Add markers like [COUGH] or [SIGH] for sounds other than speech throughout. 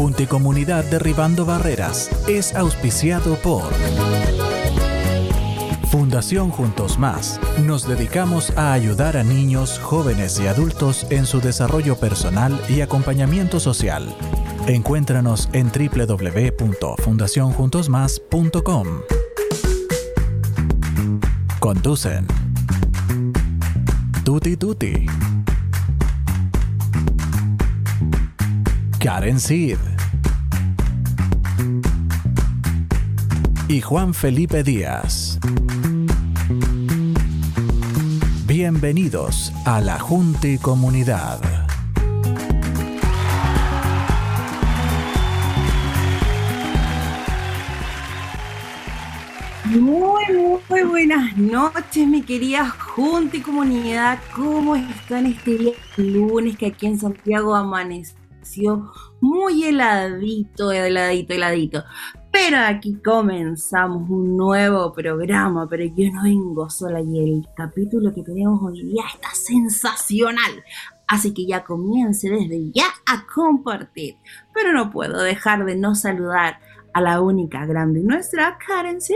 Junte Comunidad Derribando Barreras es auspiciado por Fundación Juntos Más. Nos dedicamos a ayudar a niños, jóvenes y adultos en su desarrollo personal y acompañamiento social. Encuéntranos en www.fundacionjuntosmás.com. Conducen Tuti Tuti. Karen Sid. Y Juan Felipe Díaz. Bienvenidos a la Junte Comunidad. Muy, muy buenas noches, mi querida Junta y Comunidad. ¿Cómo están este lunes que aquí en Santiago amaneció muy heladito, heladito, heladito? Pero aquí comenzamos un nuevo programa, pero yo no vengo sola y el capítulo que tenemos hoy día está sensacional. Así que ya comience desde ya a compartir. Pero no puedo dejar de no saludar a la única grande nuestra Karen sí.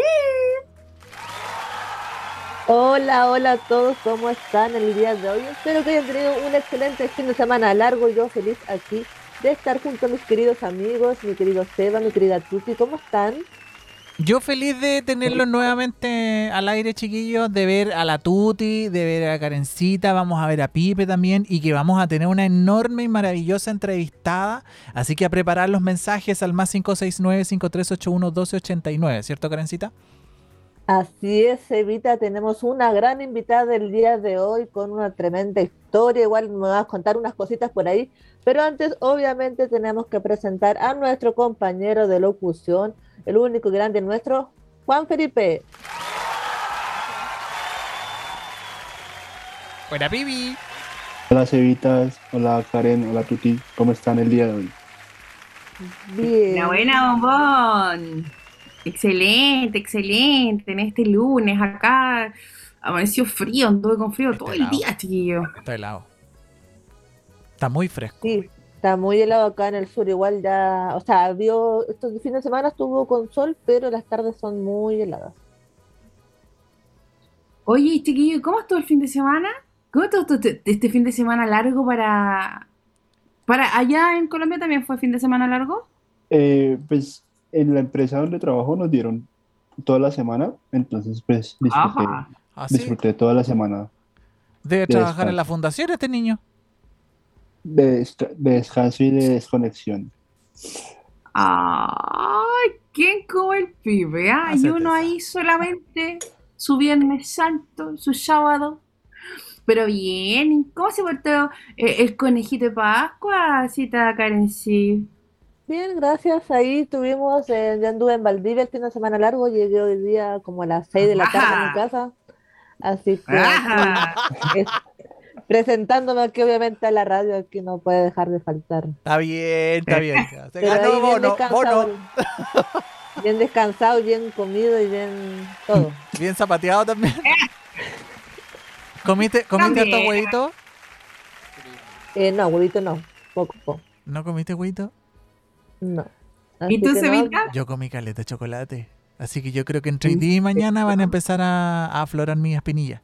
Hola, hola a todos, ¿cómo están el día de hoy? Espero que hayan tenido un excelente fin de semana largo. Yo feliz aquí de estar junto a mis queridos amigos, mi querido Seba, mi querida Tuti, ¿cómo están? Yo feliz de tenerlos nuevamente al aire, chiquillos, de ver a la Tuti, de ver a Karencita, vamos a ver a Pipe también y que vamos a tener una enorme y maravillosa entrevistada. Así que a preparar los mensajes al más 569-5381-1289, ¿cierto, Karencita? Así es, Evita, tenemos una gran invitada el día de hoy con una tremenda historia, igual me vas a contar unas cositas por ahí, pero antes obviamente tenemos que presentar a nuestro compañero de locución, el único grande nuestro, Juan Felipe. Hola, Bibi. Hola, Cevitas. Hola, Karen. Hola, Tuti. ¿Cómo están el día de hoy? Bien. buena, bombón. Excelente, excelente. En este lunes acá amaneció frío, anduve con frío todo el día, chiquillo. Está helado. Está muy fresco. Sí, está muy helado acá en el sur. Igual ya, o sea, vio, estos fines de semana estuvo con sol, pero las tardes son muy heladas. Oye, chiquillo, ¿cómo estuvo el fin de semana? ¿Cómo estuvo este, este fin de semana largo para... para allá en Colombia también fue fin de semana largo? Eh, pues en la empresa donde trabajo nos dieron toda la semana, entonces pues disfruté, ¿Ah, disfruté toda la semana. Debe de trabajar descanso. en la fundación este niño. De, desca- de descanso y de desconexión. Ay, ¿quién como el pibe? ah? Y uno ahí solamente su Viernes Santo, su sábado. Pero bien, ¿cómo se portó eh, el conejito de Pascua, cita Karen? Sí. Bien, gracias. Ahí tuvimos, eh, yo anduve en Valdivia el fin de semana largo, llegué hoy día como a las 6 de la tarde a mi casa. Así que [LAUGHS] es- presentándome aquí obviamente a la radio, aquí no puede dejar de faltar. Está bien, está bien. Se Pero ganó bien bono, descansado, bono. bien descansado, bien comido y bien todo. [LAUGHS] Bien zapateado también. ¿Comiste, comiste También. harto huevito? Eh, no, huevito no, poco, ¿No comiste huevito? No. ¿Y tú, que no? Yo comí caleta de chocolate. Así que yo creo que entre hoy día y mañana van a empezar a, a aflorar mis espinillas.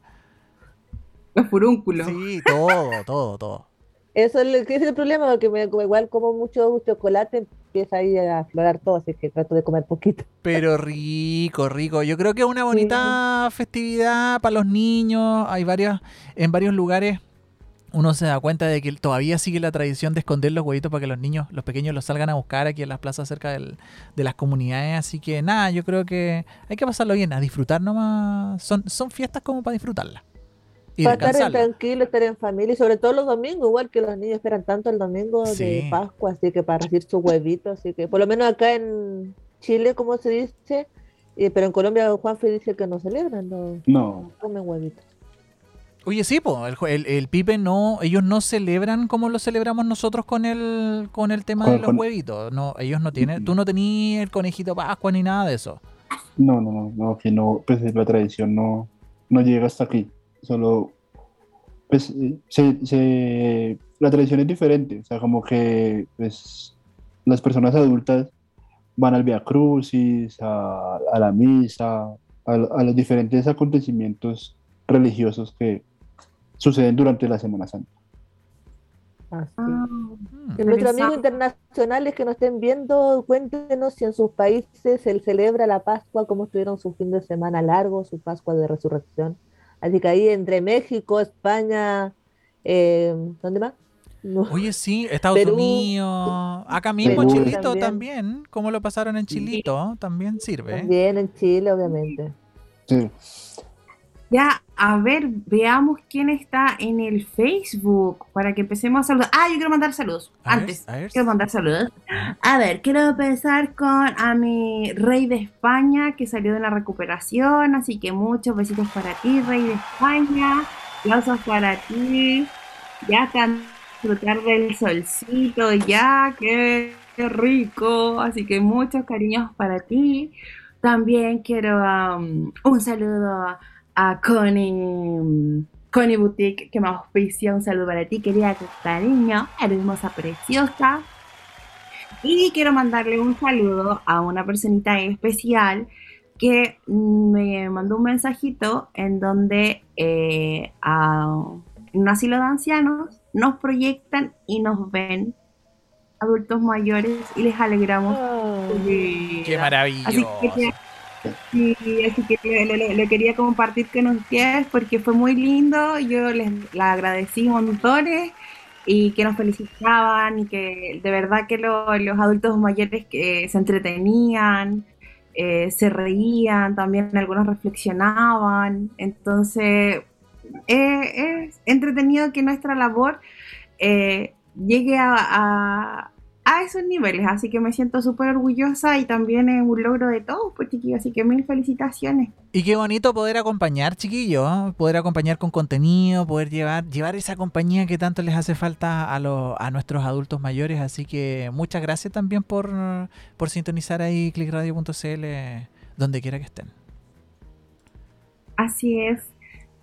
Los furúnculos. Sí, todo, todo, todo. Eso es, lo que es el problema, porque me, igual como mucho chocolate, empieza ahí a aflorar todo, así que trato de comer poquito. [LAUGHS] Pero rico, rico. Yo creo que es una bonita festividad para los niños. Hay varias, en varios lugares uno se da cuenta de que todavía sigue la tradición de esconder los huevitos para que los niños, los pequeños los salgan a buscar aquí en las plazas cerca del- de las comunidades. Así que nada, yo creo que hay que pasarlo bien, a disfrutar nomás. Son, son fiestas como para disfrutarlas. Y Para estar tranquilo, estar en familia, y sobre todo los domingos, igual que los niños esperan tanto el domingo Sí. de Pascua, así que para recibir sus huevitos, así que por lo menos acá en Chile, como se dice, eh, pero en Colombia Juanfe dice que no celebran, no, No, no comen huevitos. Oye, sí, po, el, el, el pipe no, ellos no celebran como lo celebramos nosotros con el, con el tema de los con- huevitos. No, ellos no tienen, tú no tenías el conejito Pascua ni nada de eso. no, no, no, no, que no, pues la tradición no, no llega hasta aquí. Solo, pues, eh, se, se- la tradición es diferente, o sea, como que, pues, las personas adultas van al Via Crucis, a, a la misa, a, a los diferentes acontecimientos religiosos que suceden durante la Semana Santa. Ah, Mm. Que nuestros amigos internacionales que nos estén viendo, cuéntenos si en sus países se celebra la Pascua, cómo estuvieron su fin de semana largo, su Pascua de Resurrección. Así que ahí entre México, España, eh, ¿dónde más? No. Oye, sí, Estados Perú. Unidos, acá mismo Perú Chilito también. también. ¿Cómo lo pasaron en Chilito? También sirve. También en Chile, obviamente. Sí. Ya, a ver, veamos quién está en el Facebook para que empecemos a saludar. Ah, yo quiero mandar saludos. A ver, Antes, a ver. quiero mandar saludos. A ver, quiero empezar con a mi rey de España que salió de la recuperación, así que muchos besitos para ti, rey de España. Aplausos para ti. Ya están disfrutar del solcito, ya, qué, qué rico. Así que muchos cariños para ti. También quiero um, un saludo a Connie, Connie Boutique, que me auspicia. Un saludo para ti, querida cariño, hermosa, preciosa. Y quiero mandarle un saludo a una personita especial que me mandó un mensajito en donde eh, a- en un asilo de ancianos nos proyectan y nos ven adultos mayores y les alegramos vida. Qué que, sí, así que lo quería compartir con ustedes porque fue muy lindo. Yo les la agradecí montones y que nos felicitaban y que de verdad que lo- los adultos mayores que se entretenían, eh, se reían, también algunos reflexionaban. Entonces, eh, es entretenido que nuestra labor eh, llegue a- a esos niveles, así que me siento súper orgullosa y también es un logro de todos, pues chiquillos, así que mil felicitaciones. Y qué bonito poder acompañar, chiquillos, ¿eh? poder acompañar con contenido, poder llevar, llevar esa compañía que tanto les hace falta a, los, a nuestros adultos mayores. Así que muchas gracias también por, por sintonizar ahí clickradio.cl donde quiera que estén. Así es.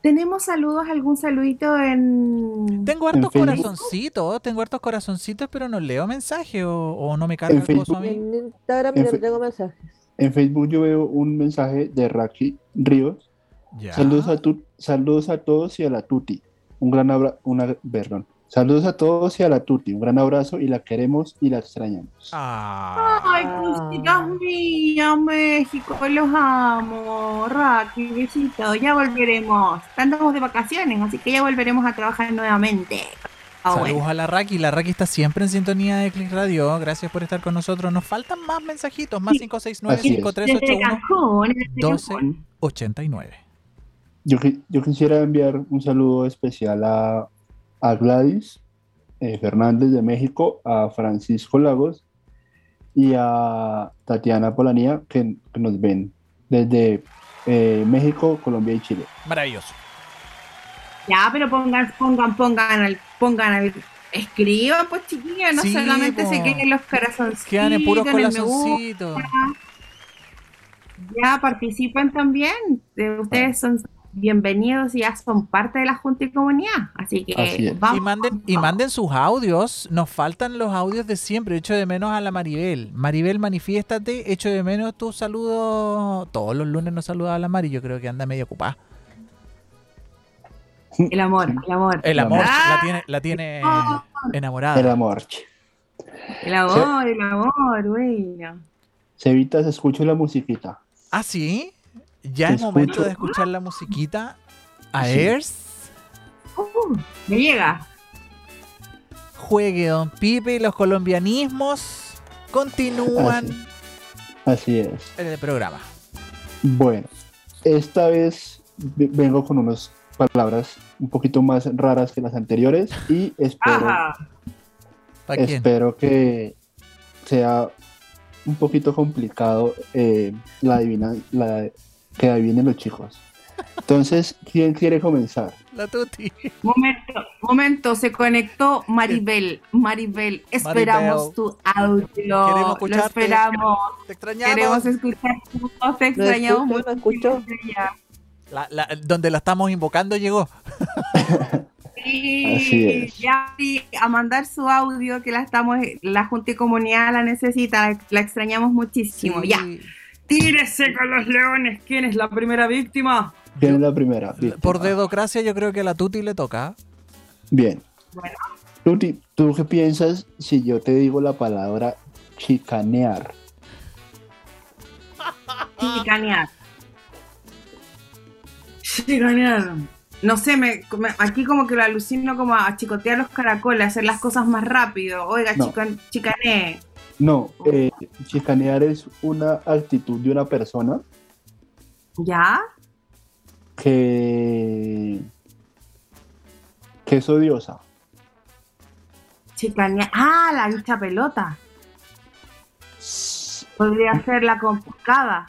¿Tenemos saludos, algún saludito en... Tengo hartos corazoncitos, tengo hartos corazoncitos, pero no leo mensajes o, o no me carga el coso a mí. En Instagram En fe- tengo mensajes. En Facebook yo veo un mensaje de Raki Ríos. Ya. Saludos a, tu- saludos a todos y a la Tuti. Un gran abrazo, una, perdón. Saludos a todos y a la Tuti. Un gran abrazo y la queremos y la extrañamos. Ah. Ay, cositas mías, México, los amo. Raki, besito, ya volveremos. Andamos de vacaciones, así que ya volveremos a trabajar nuevamente. Ah, Saludos bueno. a la Raki. La Raki está siempre en sintonía de Click Radio. Gracias por estar con nosotros. Nos faltan más mensajitos. Más Así es. 569 Desde Cancún, desde 12. Cancún. 89. Yo, yo quisiera enviar un saludo especial a, a Gladys eh, Fernández de México, a Francisco Lagos y a Tatiana Polanía que, que nos ven desde eh, México, Colombia y Chile. Maravilloso. Ya, pero pongan, pongan, pongan, al, pongan, al, escriban, pues chiquillos, no Sí, solamente po. se queden en los corazoncitos, Quedan en puros corazoncitos. Ya participan también. Eh, Ustedes son bienvenidos y ya son parte de la Junta y Comunidad. Así que Así vamos. Y manden, y manden sus audios. Nos faltan los audios de siempre. Echo de menos a la Maribel. Maribel, manifiéstate. Echo de menos tus saludos. Todos los lunes nos saluda a la Mari. Yo creo que anda medio ocupada. El amor, el amor. El amor Ah. la tiene, la tiene enamorada. El amor. El amor, el amor, bueno. Cevitas, escucho la musiquita. Ah, sí. Ya es momento de escuchar la musiquita. A Sí. Airs. Uh, me llega. Juegue Don Pipe. Los colombianismos continúan Así es. en el programa. Bueno, esta vez ve- vengo con unas palabras un poquito más raras que las anteriores y espero, espero que sea un poquito complicado eh, la adivina, la, que adivinen los chicos. Entonces, ¿quién quiere comenzar? La Tuti. Momento, momento, se conectó Maribel. Maribel, esperamos Maribel. tu audio. Queremos Lo escucharte. esperamos. Te extrañamos. Queremos escuchar tu voz. Te ¿No extrañamos mucho. escucho? La- la- donde la estamos invocando llegó. Sí, Así es. ya a mandar su audio que la estamos, la Junta y Comunidad la necesita, la, la extrañamos muchísimo. Ya, tírese con los leones. ¿Quién es la primera víctima? ¿Quién es la primera? Por dedocracia yo creo que a la Tuti le toca. Bien. Bueno. Tuti, ¿tú qué piensas si yo te digo la palabra chicanear? Chicanear. Chicanear. No sé, me, me- aquí como que lo alucino como a chicotear los caracoles, hacer las cosas más rápido. Oiga, No. chican- chicané. No, eh, chicanear es una actitud de una persona ¿Ya? que, que es odiosa. Chicanear. Ah, la hincha pelota. Podría ser la complicada.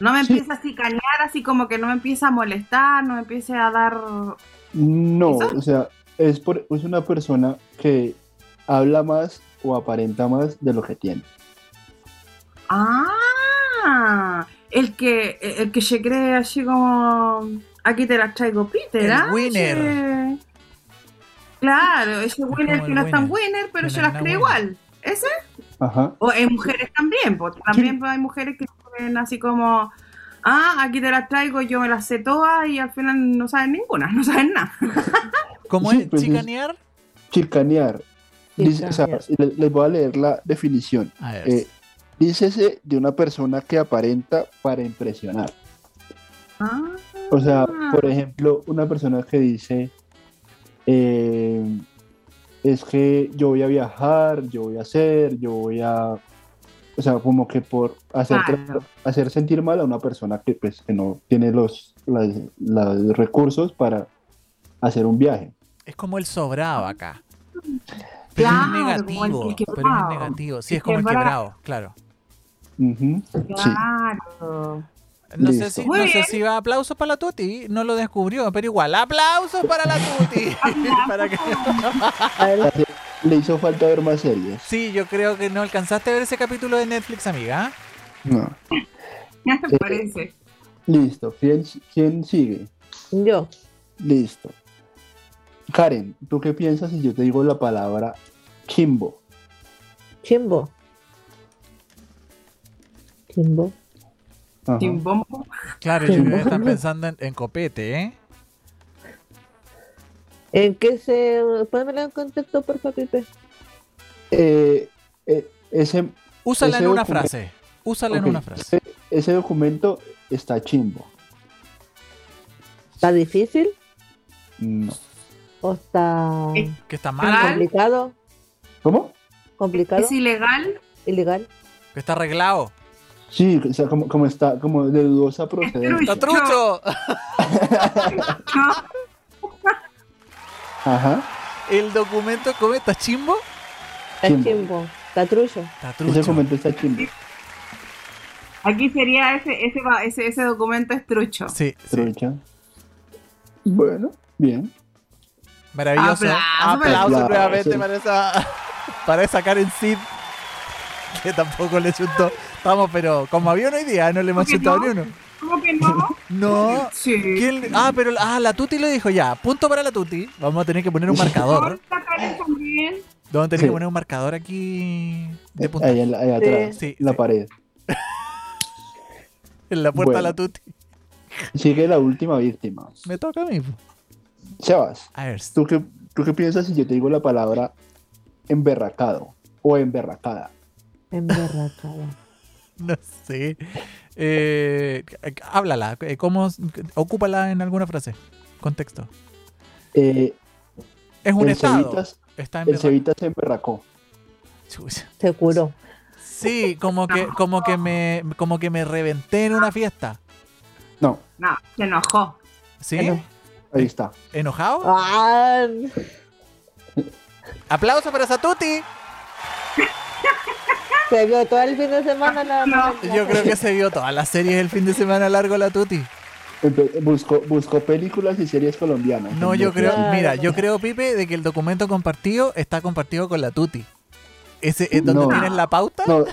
No me Sí. empieza a chicanear así como que no me empieza a molestar, no me empiece a dar... No, ¿Eso? o sea, es, por, es una persona que habla más o aparenta más de lo que tiene. Ah, el que, el que se cree así como... Aquí te las traigo, Peter, El ¿ah? winner. Claro, ese winner que no es tan winner. winner, pero Winner se las no cree winner. igual. ¿Ese? Ajá. O en mujeres también, porque también hay mujeres que creen así como... Ah, aquí te las traigo, yo me las sé todas y al final no saben ninguna, [LAUGHS] no saben nada. ¿Cómo Sí, es? pues es- ¿Chicanear? Chicanear. Dice- o sea, les voy a leer la definición. Eh, dícese de una persona que aparenta para impresionar. Ah, O sea, por ejemplo, una persona que dice, eh, es que yo voy a viajar, yo voy a hacer, yo voy a... O sea, como que por hacer, Claro. hacer sentir mal a una persona que, pues, que no tiene los, las- los recursos para hacer un viaje. Es como el sobrado acá. Pero Claro, es como el negativo. que Pero es negativo. Sí, es como el quebrado. claro. Sí. claro. No, sé si, Muy no sé bien. si va aplausos para la Tuti, no lo descubrió, pero igual, aplausos para la Tuti. [LAUGHS] Para que- [LAUGHS] Le hizo falta ver más series. Sí, yo creo que no alcanzaste a ver ese capítulo de Netflix, amiga. No. Ya te parece. Listo. ¿Quién, quién sigue? yo. Listo. Karen, ¿tú qué piensas si yo te digo la palabra chimbo? Chimbo. Chimbo. Ajá. Bombo. Claro, yo creo que están pensando en, en copete, ¿eh? ¿En qué se. Pónmelo en contexto, por favor, Pipe. Eh, eh, ese, Úsala Ese en una frase. Úsala en una frase. ese- ese documento está chimbo. ¿Está difícil No. O está. Que está mal, complicado? ¿Cómo? ¿Complicado? Es ilegal. ¿Ilegal? que está arreglado. Sí, o sea, como, como está, como de dudosa procedencia. ¡Está trucho! [LAUGHS] Ajá. El documento, ¿cómo está chimbo? Está Chimbo. chimbo. Está trucho. Está Ese trucho. documento está chimbo. Aquí sería ese, ese, va- ese, ese documento es trucho. Sí, sí. Trucha. Bueno, bien. Maravilloso. Aplauso, Aplausos aplauso. nuevamente para esa, para esa Karen Sid. Que tampoco le chuntó. Vamos, pero como había hoy día, no le hemos ¿Por qué chuntado no? ni uno. ¿Cómo que no? [LAUGHS] No. Sí. ¿Quién le- Ah, pero ah, la Tuti lo dijo ya. Punto para la Tuti. Vamos a tener que poner un marcador. Vamos a tener Sí. que poner un marcador aquí de Ahí, puntaje. en la- ahí atrás, Sí, la sí. pared. [LAUGHS] En la puerta de la Tuti. Sigue la última víctima. Me toca a mí. Sebas, A ver. ¿tú qué, ¿tú qué piensas si yo te digo la palabra emberracado o emberracada? Emberracada. [LAUGHS] No sé. Eh, háblala. eh, ¿Cómo? Ocúpala en alguna frase. Contexto. Eh, Es un el, estado. Cevitas, Está en el Cevitas se emberracó. Se curó. Sí, como que, como que me, como que me reventé en una fiesta. No, No, se enojó. ¿Sí? Ahí está. ¿Enojado? ¡Ah! Aplauso para Satuti. Se vio todo el fin de semana la. No. la- Yo creo que se vio todas las series el fin de semana largo la Tuti. Buscó, buscó películas y series colombianas. No, yo creo, Claro. mira, yo creo, Pipe, de que el documento compartido está compartido con la Tuti. Ese es donde No. tienes la pauta. No,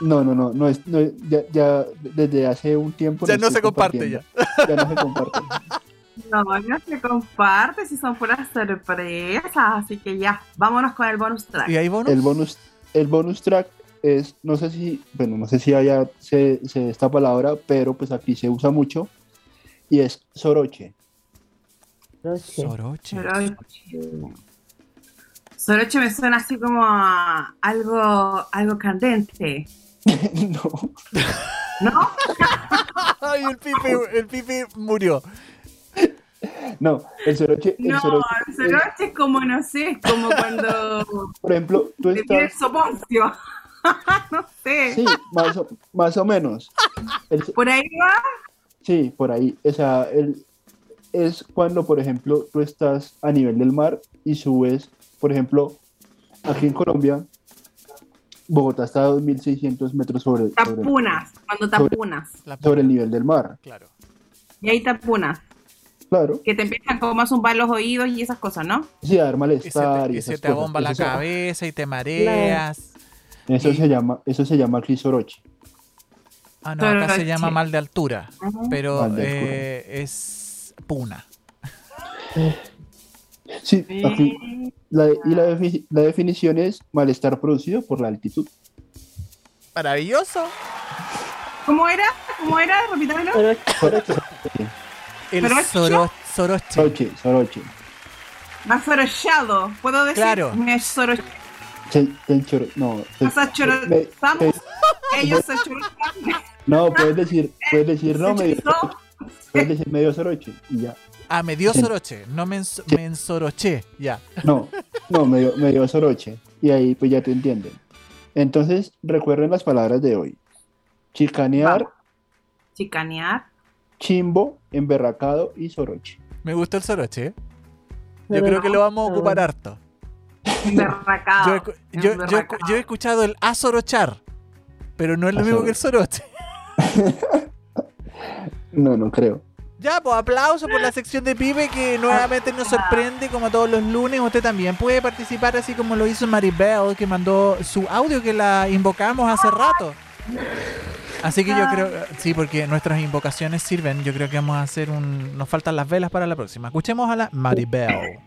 no, no, no, no, es, no ya, ya desde hace un tiempo. ya no se comparte ya. Ya no se comparte. [LAUGHS] No, no se comparte si son puras sorpresas, así que ya, vámonos con el bonus track. ¿Y hay bonus? El bonus, el bonus track es, no sé si, bueno, no sé si allá se, se esta palabra, pero pues aquí se usa mucho y es soroche. Roche. Soroche. Soroche. Soroche me suena así como a algo, algo candente, [LAUGHS] no, ¿no? [LAUGHS] Ay, el pipe, el pipe murió. [LAUGHS] no, el soroche, el No, soroche el soroche es como, no sé, es como cuando [LAUGHS] por ejemplo, tú te estás, soponcio. [LAUGHS] no sé. sí, más o, más o menos. El- Por ahí va. Sí, por ahí. O sea, el, es cuando, por ejemplo, tú estás a nivel del mar y subes, por ejemplo, aquí en Colombia, Bogotá está a 2.600 metros sobre, sobre, Tapunas, cuando tapunas. Sobre el nivel del mar. Claro. Y ahí tapunas, Claro, que te empiezan como a zumbar los oídos y esas cosas, ¿no? sí, a dar Y se malestar te, y, y se te cosas. abomba la se- cabeza y te mareas. Eso, Y- se llama, eso se llama aquí soroche. Ah, no, acá se llama mal de altura. Pero Mal de altura. eh, es puna. [LAUGHS] Sí, aquí, la, y la, defi- la definición es malestar producido por la altitud. Maravilloso. ¿Cómo era? ¿Cómo era? Repítamelo. El ¿Soroche? soro, soroche. soroche, soroche. Más sorochado. ¿Puedo decir? Claro. Me soroche. No, te- Nos achorotamos. me- te- Ellos se no, puedes decir, puedes decir no, medio, puedes decir medio soroche y ya. Ah, me dio Sí. soroche. No me, me ensoroché. Ya. No, no, medio, medio soroche. Y ahí pues ya te entienden. Entonces, recuerden las palabras de hoy. Chicanear. Chicanear. Chimbo, emberracado y soroche. Me gusta el soroche. ¿eh? Yo creo que lo vamos a ocupar harto. Emberracado. Yo, he yo- yo escuchado el asorochar, pero no es lo mismo que el soroche. [LAUGHS] No, no creo. Ya, pues aplauso por la sección de Pipe que nuevamente nos sorprende como todos los lunes. Usted también puede participar así como lo hizo Maribel que mandó su audio que la invocamos hace rato. Así que yo creo, sí, porque nuestras invocaciones sirven. Yo creo que vamos a hacer un... Nos faltan las velas para la próxima. Escuchemos a la Maribel.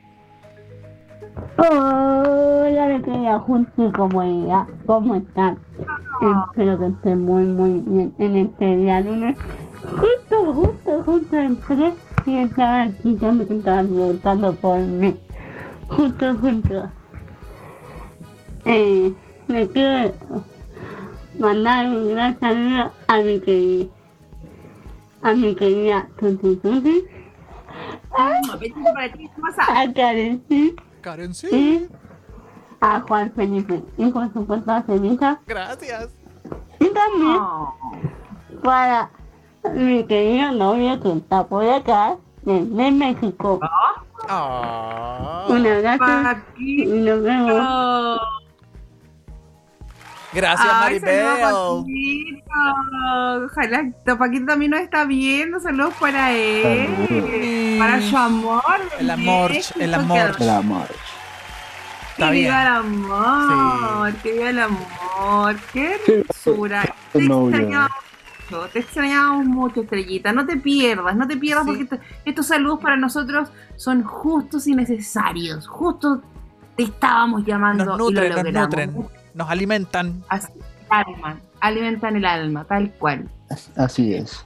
Hola, mi querida Junti y comunidad, ¿cómo están? Espero que estén muy, muy bien en este día lunes. Justo, justo, justo entré y estaba aquí, ya me estaban preguntando por mí. Justo, justo. Eh, le quiero mandar un gran saludo a mi querida, a mi querida Tuti Tuti, besito para ti, ¿qué pasa? a Karencín Karen, sí. y a Juan Felipe y por supuesto a Semita Gracias. y también No. para mi querido novio que está por acá desde México. Ah. Un abrazo y nos vemos. Gracias, Ay, Maribel. Ojalá que Paquito también nos está viendo. Saludos para él. Para su amor. El amor, el amor. El amor. Está Que bien. viva el amor. Que viva el amor. Qué Sí, hermosura. Te extrañamos mucho. Te extrañamos mucho, Estrellita. No te pierdas. No te pierdas Sí. porque esto- estos saludos para nosotros son justos y necesarios. Justo te estábamos llamando Nos y lo nutren, nos logramos. nutren, nos alimentan. Así, alma, alimentan el alma, tal cual. Así es.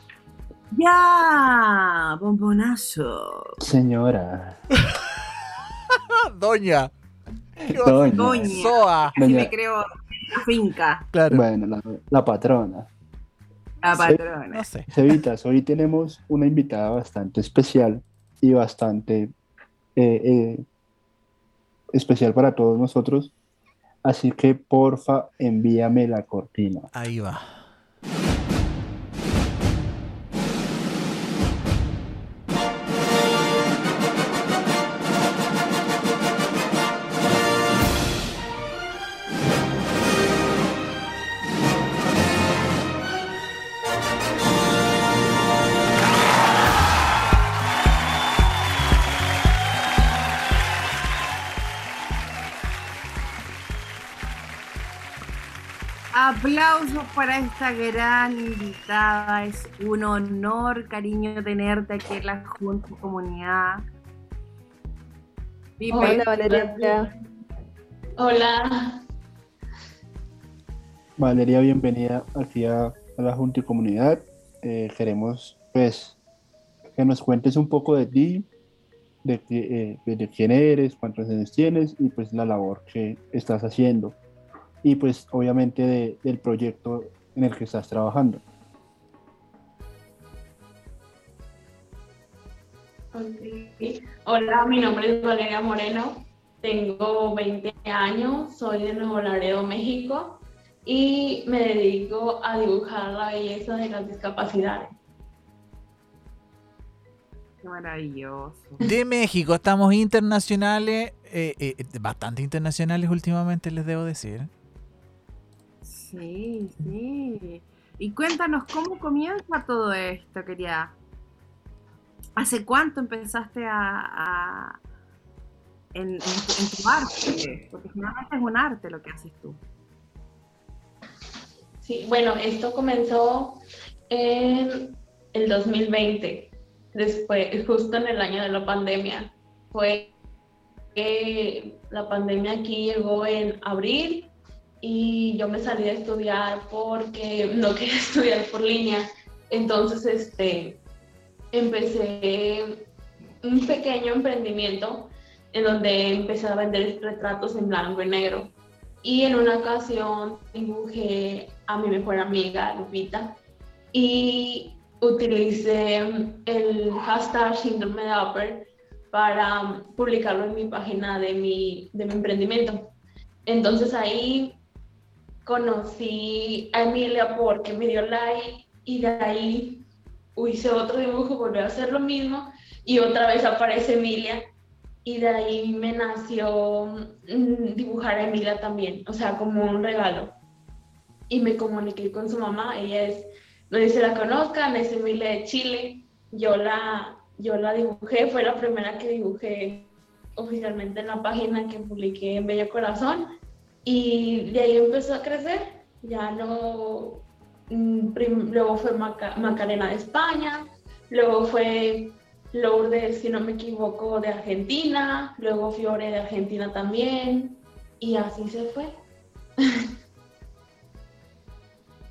Ya, bombonazo. Señora. [LAUGHS] Doña. Doña. Doña. Soa. Así Doña. me creo la finca, Claro. Bueno, la, la patrona. la patrona. No sé. Cevitas, hoy tenemos una invitada bastante especial y bastante eh, eh, especial para todos nosotros. Así que porfa, envíame la cortina. Ahí va. Aplausos para esta gran invitada. Es un honor, cariño, tenerte aquí en la Junta Comunidad. Hola, Valeria. Hola. Valeria, bienvenida aquí a, la Junta y Comunidad. Eh, queremos, pues, que nos cuentes un poco de ti, de, eh, de quién eres, cuántos años tienes y pues la labor que estás haciendo y pues obviamente del proyecto en el que estás trabajando. Hola, mi nombre es Valeria Moreno, tengo 20 años, soy de Nuevo Laredo, México y me dedico a dibujar la belleza de las discapacidades. Maravilloso. De México, estamos internacionales, eh, eh, bastante internacionales últimamente, les debo decir. Sí, sí. Y cuéntanos cómo comienza todo esto, quería. ¿Hace cuánto empezaste a, en, tu arte? Porque finalmente es un arte lo que haces tú. Sí, bueno, esto comenzó en el 2020, después, justo en el año de la pandemia. Fue que la pandemia aquí llegó en abril y yo me salí a estudiar porque no quería [LAUGHS] estudiar por línea. Entonces, este, empecé un pequeño emprendimiento en donde empecé a vender retratos en blanco y negro. Y en una ocasión dibujé a mi mejor amiga, Lupita, y utilicé el hashtag síndrome de Upper para publicarlo en mi página de mi, de mi emprendimiento. Entonces ahí conocí a Emilia porque me dio like y de ahí hice otro dibujo, volví a hacer lo mismo y otra vez aparece Emilia y de ahí me nació mm, dibujar a Emilia también, o sea, como un regalo. Y me comuniqué con su mamá, ella es, no sé si la conozcan, es Emilia de Chile. Yo la, yo la dibujé, fue la primera que dibujé oficialmente en la página que publiqué en Bello Corazón y de ahí empezó a crecer, ya no, mm, luego fue Macarena de España, luego fue Lourdes, si no me equivoco, de Argentina, luego Fiore de Argentina también, y así se fue. [LAUGHS]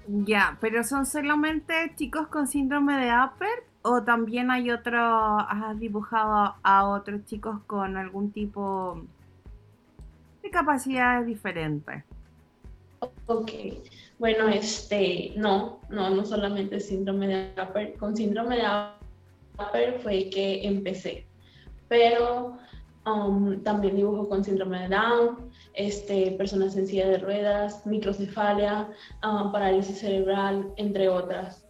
Ya, pero son solamente chicos con síndrome de Upper o también hay otro, has dibujado a otros chicos con algún tipo de capacidades diferentes. Ok, bueno, este, no, no, no solamente síndrome de Upper, con síndrome de Upper fue que empecé, pero um, también dibujo con síndrome de Down, este, personas en silla de ruedas, microcefalia, um, parálisis cerebral, entre otras.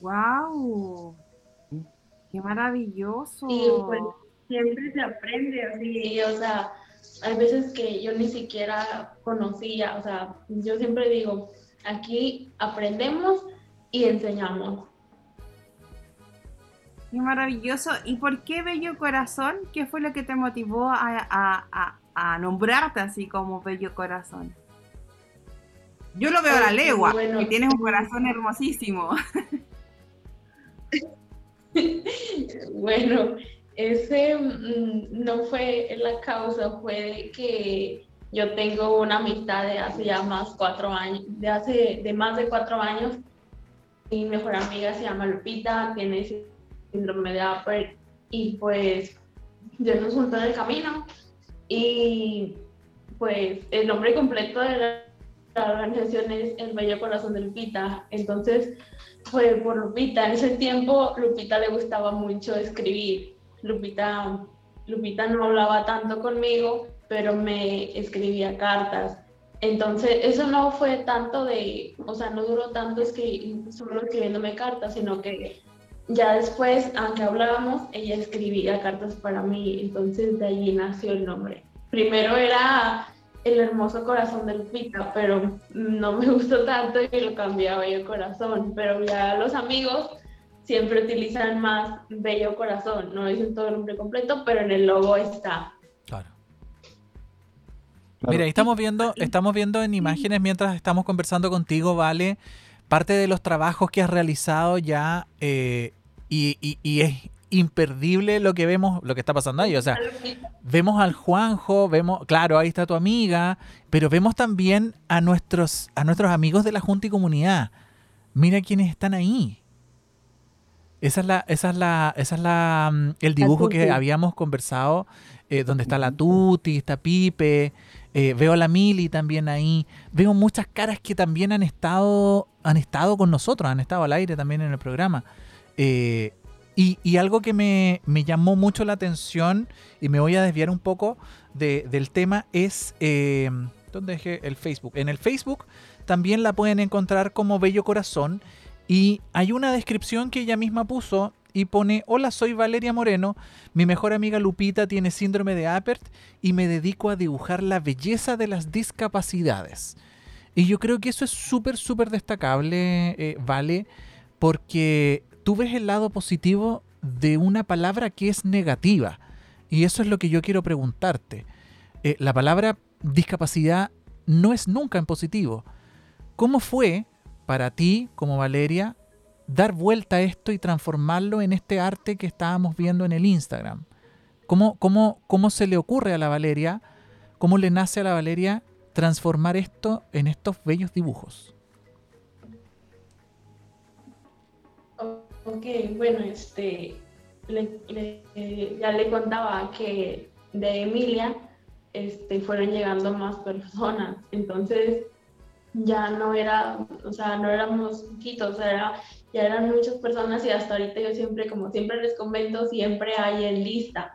¡Wow! ¡Qué maravilloso! Y pues siempre se aprende así, o sea, hay veces que yo ni siquiera conocía, o sea, yo siempre digo, aquí aprendemos y enseñamos. Qué maravilloso. ¿Y por qué Bello Corazón? ¿Qué fue lo que te motivó a, nombrarte así como Bello Corazón? Yo lo veo a la legua, que tienes un corazón hermosísimo. [LAUGHS] [LAUGHS] bueno, ese mm, no fue la causa, fue que yo tengo una amistad de hace ya más cuatro años, de hace de más de cuatro años. Mi mejor amiga se llama Lupita, tiene síndrome de Upper y pues yo nos juntó en el camino y pues el nombre completo de la, la organización es El Bello Corazón de Lupita. Entonces fue por Lupita. En ese tiempo Lupita le gustaba mucho escribir Lupita, Lupita no hablaba tanto conmigo, pero me escribía cartas. Entonces, eso no fue tanto de, o sea, no duró tanto solo escribiéndome cartas, sino que ya después, aunque hablábamos, ella escribía cartas para mí, entonces de allí nació el nombre. Primero era el hermoso corazón de Lupita, pero no me [LAUGHS] gustó tanto y lo cambiaba el corazón, pero ya los amigos siempre utilizan más bello corazón, no dicen todo el nombre completo, pero en el logo está. Claro. Mira, ahí estamos viendo, estamos viendo en imágenes mientras estamos conversando contigo, Vale, parte de los trabajos que has realizado ya eh, y, y- y es imperdible lo que vemos, lo que está pasando ahí. O sea, vemos al Juanjo, vemos, claro, ahí está tu amiga, pero vemos también a nuestros, a nuestros amigos de la Junta y Comunidad. Mira quiénes están ahí. Esa es la, esa es la, esa es la, mm, el dibujo que habíamos conversado, eh, donde está la Tuti, está Pipe, eh, veo a la Mili también ahí, veo muchas caras que también han estado, han estado con nosotros, han estado al aire también en el programa. Eh, y, y algo que me, me llamó mucho la atención, y me voy a desviar un poco de- del tema, es, ¿dónde dejé el Facebook? En el Facebook también la pueden encontrar como Bello Corazón, y hay una descripción que ella misma puso y pone, hola, soy Valeria Moreno, mi mejor amiga Lupita tiene síndrome de Apert y me dedico a dibujar la belleza de las discapacidades. Y yo creo que eso es súper, súper destacable, eh, Vale, porque tú ves el lado positivo de una palabra que es negativa. Y eso es lo que yo quiero preguntarte. Eh, la palabra discapacidad no es nunca en positivo. ¿Cómo fue para ti, como Valeria, dar vuelta a esto y transformarlo en este arte que estábamos viendo en el Instagram? ¿Cómo, cómo, cómo se le ocurre a la Valeria, cómo le nace a la Valeria transformar esto en estos bellos dibujos? Ok, bueno, este, ya le contaba que de Emilia este, fueron llegando más personas, entonces ya no era, o sea, no éramos poquitos, o sea, era- ya eran muchas personas y hasta ahorita yo siempre, como siempre les comento, siempre hay en lista.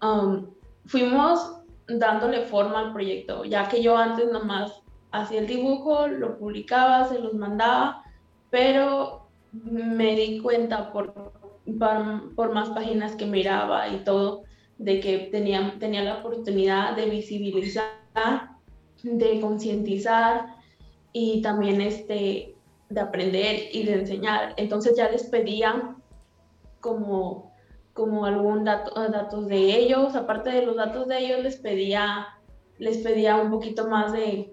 Um, fuimos dándole forma al proyecto, ya que yo antes nomás hacía el dibujo, lo publicaba, se los mandaba, pero me di cuenta por, por, por más páginas que miraba y todo, de que tenía, tenía la oportunidad de visibilizar, de concientizar y también este, de aprender y de enseñar. Entonces ya les pedía como, como algún dato, datos de ellos, aparte de los datos de ellos les pedía, les pedía un poquito más de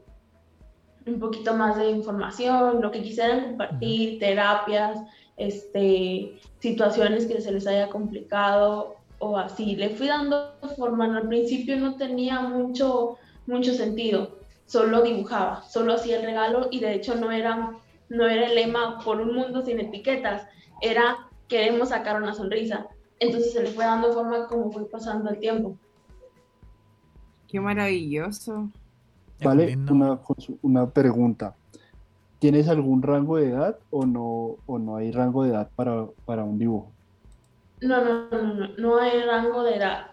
un poquito más de información, lo que quisieran compartir, terapias, este, situaciones que se les haya complicado o así. Le fui dando forma, al principio no tenía mucho, mucho sentido, solo dibujaba, solo hacía el regalo y de hecho no era, no era el lema por un mundo sin etiquetas, era queremos sacar una sonrisa. Entonces se le fue dando forma como fue pasando el tiempo. Qué maravilloso. Vale, una, una pregunta. ¿Tienes algún rango de edad o no, o no hay rango de edad para, para un dibujo? No, no, no, no, no hay rango de edad.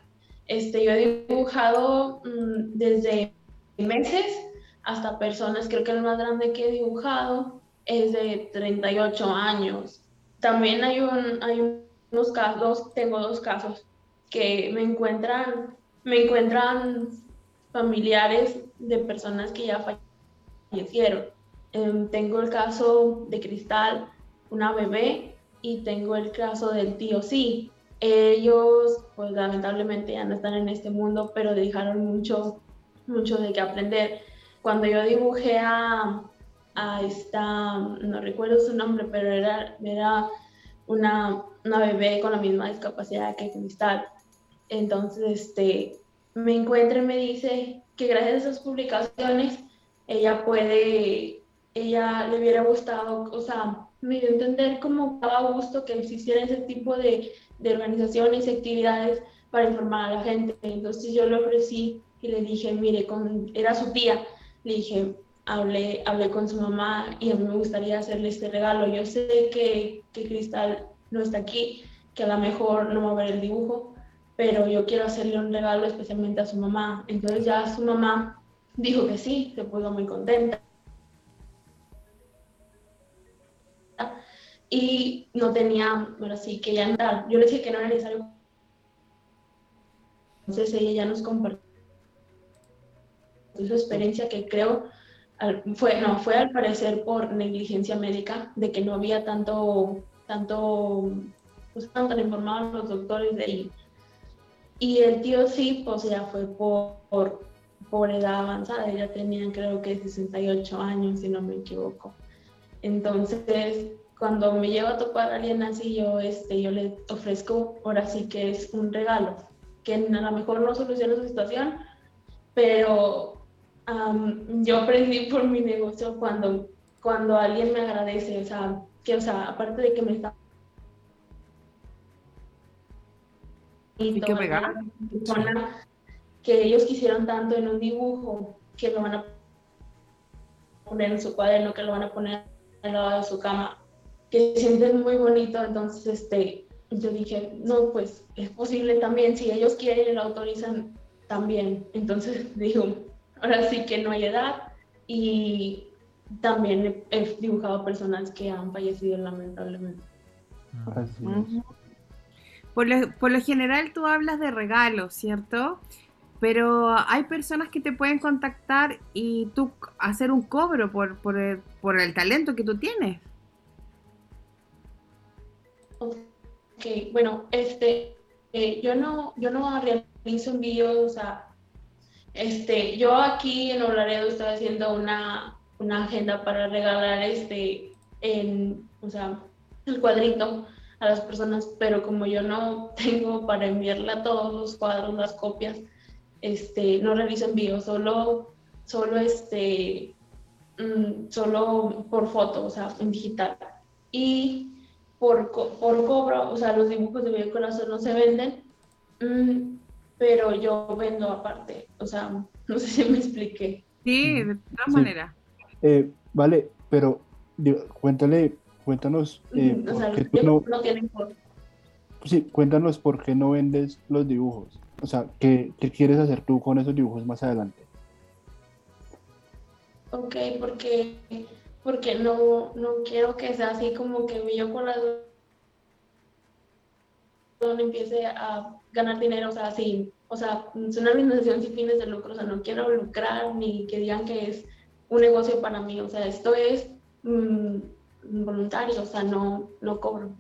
Este, yo he dibujado mm, desde meses hasta personas, creo que el más grande que he dibujado es de 38 años. También hay, un, hay unos casos, tengo dos casos que me encuentran, me encuentran familiares de personas que ya fallecieron. Em, tengo el caso de Cristal, una bebé, y tengo el caso del tío sí. Ellos, pues lamentablemente ya no están en este mundo, pero dejaron mucho, mucho de qué aprender. Cuando yo dibujé a, a esta, no recuerdo su nombre, pero era, era una, una bebé con la misma discapacidad que Cristal. Entonces, este, me encuentra y me dice que gracias a esas publicaciones ella puede, ella le hubiera gustado, o sea, me dio a entender cómo daba gusto que existiera ese tipo de, de organizaciones y actividades para informar a la gente. Entonces yo le ofrecí y le dije, mire, con, era su tía, le dije, hablé, hablé con su mamá y a mí me gustaría hacerle este regalo. Yo sé que, que Cristal no está aquí, que a lo mejor no va a ver el dibujo, pero yo quiero hacerle un regalo especialmente a su mamá. Entonces ya su mamá dijo que sí, se puso muy contenta. Y no tenía, bueno, sí, que ya entrar. Yo le dije que no era necesario. Entonces ella ya nos compartió su experiencia que creo fue, no, fue al parecer por negligencia médica, de que no había tanto, tanto, pues estaban tan informados los doctores de ahí. Y el tío sí, pues ya fue por, por, edad avanzada, ella tenía creo que 68 años, si no me equivoco. Entonces, cuando me llevo a topar a alguien así, yo, este, yo le ofrezco, ahora sí que es un regalo, que a lo mejor no soluciona su situación, pero yo aprendí por mi negocio cuando, cuando alguien me agradece, o sea, que, o sea, aparte de que me está ¿Y qué pegar? que ellos quisieron tanto en un dibujo que lo van a poner en su cuaderno, que lo van a poner al lado de su cama, que sienten muy bonito. Entonces, este, yo dije, no, pues es posible también, si ellos quieren y lo autorizan, también. Entonces [LAUGHS] digo, ahora sí que no hay edad y también he, dibujado personas que han fallecido lamentablemente. Por lo, por lo, general tú hablas de regalos, ¿cierto? Pero hay personas que te pueden contactar y tú hacer un cobro por, por, el, por el talento que tú tienes. Ok, bueno, este, eh, yo no, yo no realizo envíos, o sea, este, yo aquí en Olaredo estoy haciendo una, una agenda para regalar este, en, o sea, el cuadrito a las personas, pero como yo no [LAUGHS] tengo para enviarle a todos los cuadros las copias, este, no realizo envíos, solo, solo, este, mm, solo por foto, o sea, en digital. Y por, por cobro, o sea, los dibujos de Bello Corazón no se venden, mm, pero yo vendo aparte, o sea, [LAUGHS] no sé si me expliqué. Sí, de todas maneras. Eh, vale, pero cuéntale, cuéntanos. Eh, o sea, no, no tienen Sí, cuéntanos por qué no vendes los dibujos. O sea, ¿qué, ¿qué, quieres hacer tú con esos dibujos más adelante? Ok, porque, porque no, no quiero que sea así como que yo con las empiece a ganar dinero, o sea, así, o sea, es una organización sin fines de lucro, o sea, no quiero lucrar ni que digan que es un negocio para mí, o sea, esto es mm, voluntario, o sea, no, no cobro.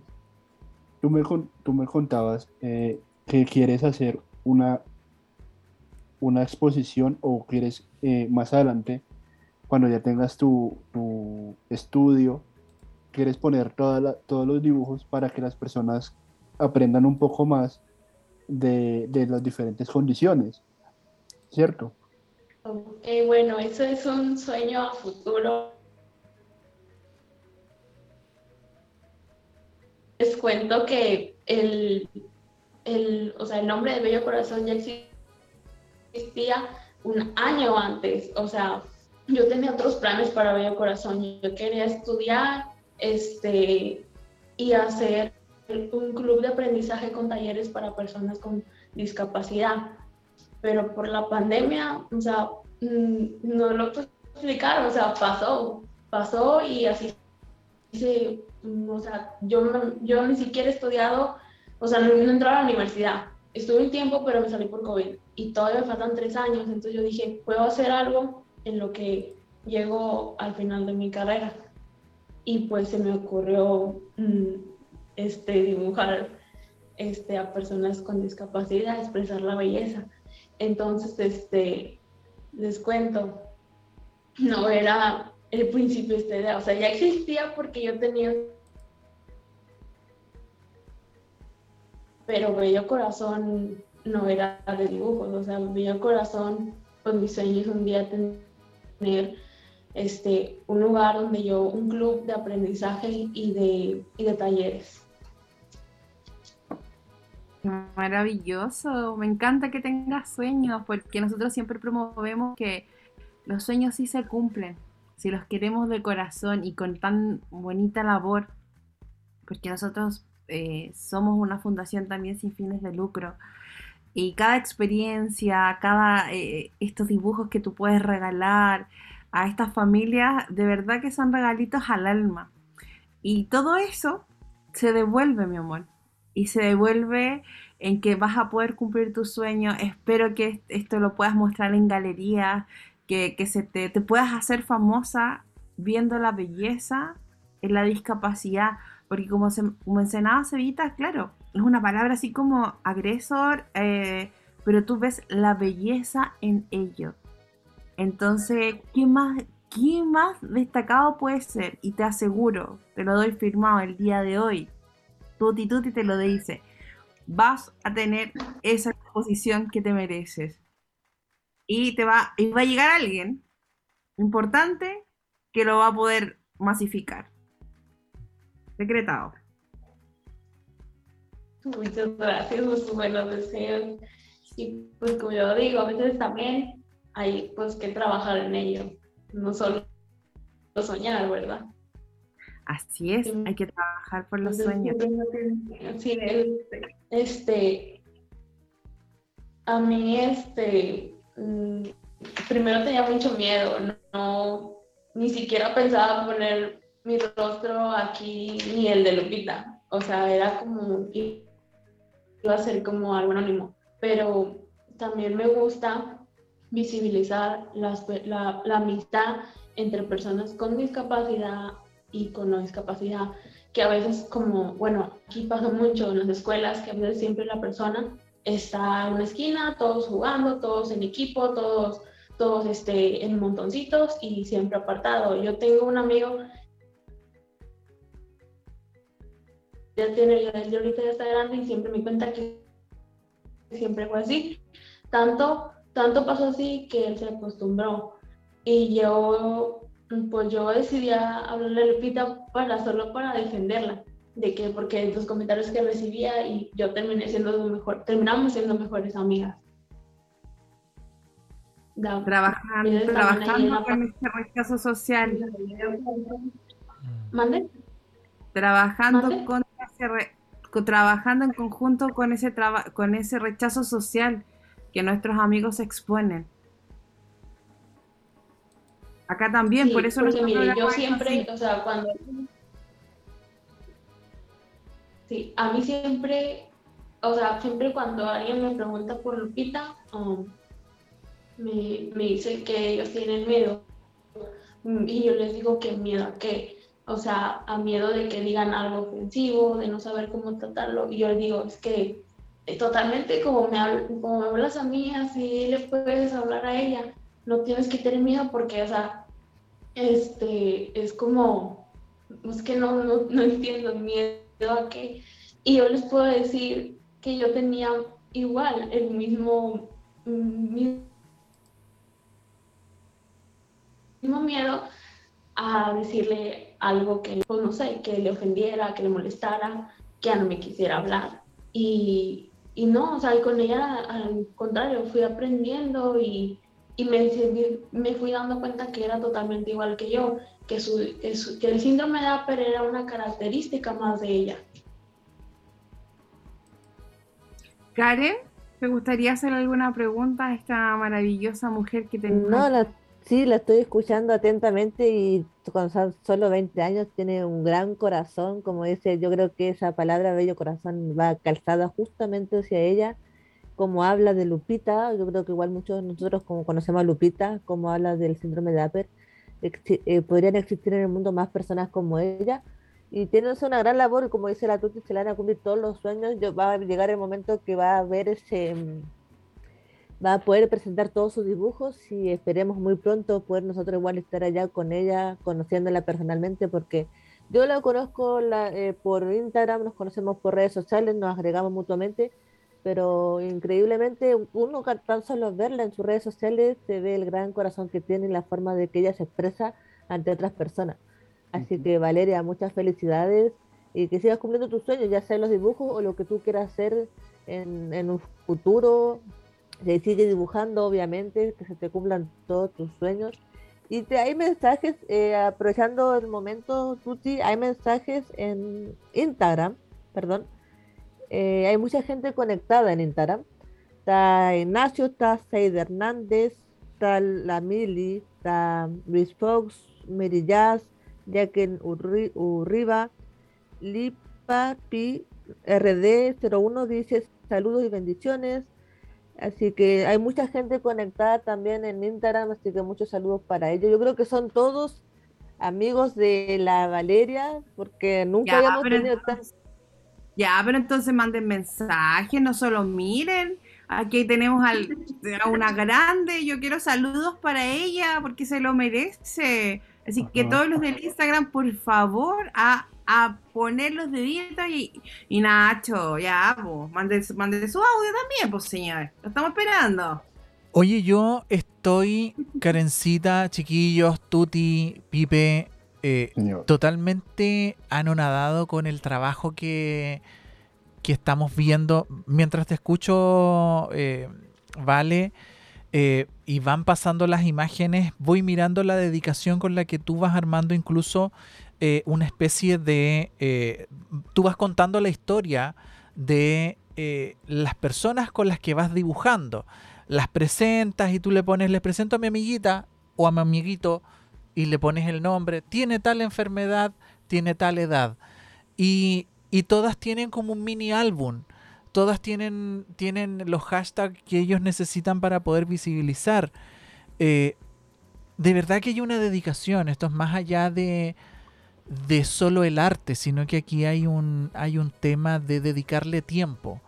Tú me, tú me contabas eh, que quieres hacer una, una exposición o quieres eh, más adelante, cuando ya tengas tu, estudio, quieres poner toda todos los dibujos para que las personas aprendan un poco más de, las diferentes condiciones, ¿cierto? Bueno, eso es un sueño a futuro. Les cuento que el el, o sea, el nombre de Bello Corazón ya existía un año antes, o sea, yo tenía otros planes para Bello Corazón, yo quería estudiar este, y hacer un club de aprendizaje con talleres para personas con discapacidad, pero por la pandemia, o sea, mm, no lo puedo explicar, o sea, pasó, pasó y así, o sea, yo, yo ni siquiera he estudiado o sea, no, no entraba a la universidad. Estuve un tiempo, pero me salí por COVID y todavía me faltan tres años. Entonces yo dije, puedo hacer algo en lo que llego al final de mi carrera. Y pues se me ocurrió mm, este, dibujar este, a personas con discapacidad, expresar la belleza. Entonces, este, les cuento, no era el principio esta idea, o sea, ya existía porque yo tenía pero Bello Corazón no era de dibujos, o sea, Bello Corazón, pues mi sueño un día tener este, un lugar donde yo, un club de aprendizaje y de, y de talleres. Maravilloso, me encanta que tengas sueños, porque nosotros siempre promovemos que los sueños sí se cumplen, si los queremos de corazón y con tan bonita labor, porque nosotros eh, somos una fundación también sin fines de lucro. Y cada experiencia, cada eh, estos dibujos que tú puedes regalar a estas familias, de verdad que son regalitos al alma. Y todo eso se devuelve, mi amor. Y se devuelve en que vas a poder cumplir tu sueño. Espero que esto lo puedas mostrar en galerías, que, se te, te puedas hacer famosa viendo la belleza en la discapacidad, porque como, se, mencionaba Cevita, claro, es una palabra así como agresor, eh, pero tú ves la belleza en ello. Entonces, ¿qué más, ¿qué más destacado puede ser? Y te aseguro, te lo doy firmado el día de hoy. Tuti Tuti te lo dice. Vas a tener esa exposición que te mereces. Y te va, y va a llegar alguien importante que lo va a poder masificar. Decretado. Muchas gracias por buenos deseos. Y pues como yo digo, a veces también hay pues que trabajar en ello, no solo soñar, ¿verdad? Así es, hay que trabajar por los sueños. Sí, este, a mí, este, mm, primero tenía mucho miedo, no, ni siquiera pensaba poner mi rostro aquí ni el de Lupita, o sea, era como, iba a ser como algo anónimo, pero también me gusta visibilizar la, la, amistad entre personas con discapacidad y con no discapacidad, que a veces como, bueno, aquí pasa mucho en las escuelas, que a veces siempre la persona está en una esquina, todos jugando, todos en equipo, todos, todos este, en montoncitos y siempre apartado. Yo tengo un amigo, ya tiene, ya ahorita ya está grande y siempre me cuenta que siempre fue así. Tanto, tanto pasó así que él se acostumbró. Y yo, pues yo decidí hablarle a Lupita para solo para defenderla, de que porque los comentarios que recibía y yo terminé siendo mejor, terminamos siendo mejores amigas. trabajando, trabajando con ese rechazo social. ¿Mande? Trabajando con ese trabajando en conjunto con ese, con ese rechazo social que nuestros amigos exponen. Acá también, por eso porque, mire, yo siempre, o sea, cuando Sí, a mí siempre, o sea, siempre cuando alguien me pregunta por Lupita, um, me, me dice que ellos tienen miedo. Y yo les digo que miedo a qué o sea, a miedo de que digan algo ofensivo, de no saber cómo tratarlo. Y yo le digo, es que totalmente como me, hablas a mí, así le puedes hablar a ella. No tienes que tener miedo porque, o sea, este, es como, es que no, no, no entiendo miedo a qué. Y yo les puedo decir que yo tenía igual el mismo, mismo miedo a decirle algo que, pues, no sé, que le ofendiera, que le molestara, que ya no me quisiera hablar. Y, y no, o sea, con ella al contrario, fui aprendiendo y, y me, me fui dando cuenta que era totalmente igual que yo, que, su, que, el síndrome de Apper era una característica más de ella. Karen, ¿te gustaría hacer alguna pregunta a esta maravillosa mujer que te... No, la Sí, la estoy escuchando atentamente y con solo 20 años tiene un gran corazón, como dice, yo creo que esa palabra bello corazón va calzada justamente hacia ella, como habla de Lupita, yo creo que igual muchos de nosotros como conocemos a Lupita, como habla del síndrome de Apper, eh, podrían existir en el mundo más personas como ella, y tiene una gran labor, como dice la Tuti, se le van a cumplir todos los sueños, yo, va a llegar el momento que va a haber ese va a poder presentar todos sus dibujos y esperemos muy pronto poder nosotros igual estar allá con ella, conociéndola personalmente, porque yo la conozco la, eh, por Instagram, nos conocemos por redes sociales, nos agregamos mutuamente, pero increíblemente uno tan solo verla en sus redes sociales se ve el gran corazón que tiene y la forma de que ella se expresa ante otras personas. Así que Valeria, muchas felicidades y que sigas cumpliendo tus sueños, ya sea los dibujos o lo que tú quieras hacer en, en un futuro, se sigue dibujando, obviamente, que se te cumplan todos tus sueños. Y te, hay mensajes, eh, aprovechando el momento, Tuti, hay mensajes en Instagram, perdón. Eh, hay mucha gente conectada en Instagram. Está Ignacio, está Seid Hernández, está la Mili, está Luis Fox, Mary Jazz, Jacqueline Urriba, Lipa Pi, RD01 dice saludos y bendiciones. Así que hay mucha gente conectada también en Instagram, así que muchos saludos para ellos. Yo creo que son todos amigos de la Valeria, porque nunca habíamos tenido Ya, pero entonces manden mensajes, no solo miren. Aquí tenemos al, a una grande, yo quiero saludos para ella porque se lo merece. Así que todos los del Instagram, por favor, a, a poner los deditos y, y Nacho, ya, pues, mande, mande su audio también, pues señor. Lo estamos esperando. Oye, yo estoy, Karencita, chiquillos, Tuti, Pipe, eh, totalmente anonadado con el trabajo que, que estamos viendo. Mientras te escucho, eh, Vale, eh, y van pasando las imágenes, voy mirando la dedicación con la que tú vas armando incluso eh, una especie de... eh, tú vas contando la historia de eh, las personas con las que vas dibujando. Las presentas y tú le pones, les presento a mi amiguita o a mi amiguito y le pones el nombre. Tiene tal enfermedad, tiene tal edad. Y, y todas tienen como un mini álbum. Todas tienen, tienen los hashtags que ellos necesitan para poder visibilizar. De verdad que hay una dedicación. Esto es más allá de, de solo el arte, sino que aquí hay un, hay un tema de dedicarle tiempo.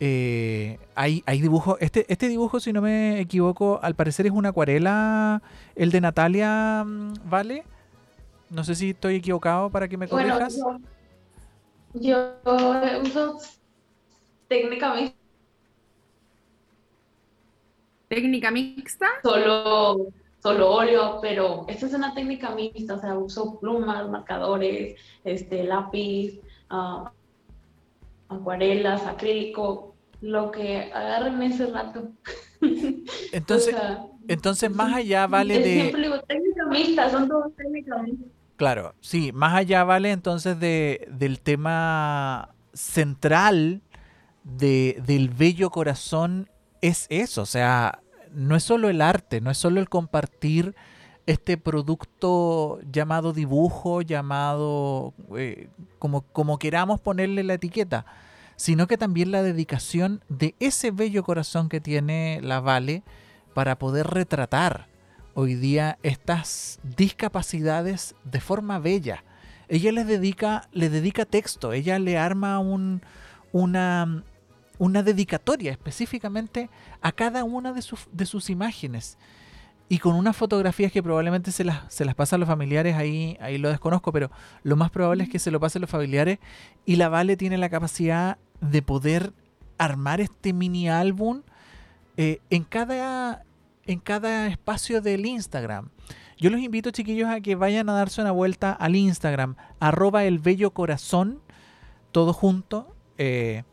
Eh, hay, hay dibujos. Este, este dibujo, si no me equivoco, al parecer es una acuarela. El de Natalia, mm, ¿vale? No sé si estoy equivocado para que me Bueno, corrijas. yo, yo uso técnicamente Técnica mixta. solo, solo óleo, pero esta es una técnica mixta, o sea, uso plumas, marcadores, este, lápiz, ah, acuarelas, acrílico, lo que agarren ese rato. [LAUGHS] Entonces, O sea, entonces más allá vale de. Siempre digo técnica mixta, son todas técnicas mixtas. Claro, sí, más allá vale entonces de, del tema central de, del bello corazón es eso, o sea, no es solo el arte, no es solo el compartir este producto llamado dibujo, llamado eh, como, como queramos ponerle la etiqueta, sino que también la dedicación de ese bello corazón que tiene la Vale para poder retratar hoy día estas discapacidades de forma bella. Ella les dedica, le dedica texto, ella le arma un, una, una dedicatoria específicamente a cada una de sus, de sus imágenes. Y con unas fotografías que probablemente se las, se las los familiares, ahí, ahí lo desconozco, pero lo más probable es que se lo pasen los familiares. Y la Vale tiene la capacidad de poder armar este mini álbum eh, en cada en cada espacio del Instagram. Yo los invito, chiquillos, a que vayan a darse una vuelta al Instagram, arroba el bello corazón, todo junto, eh,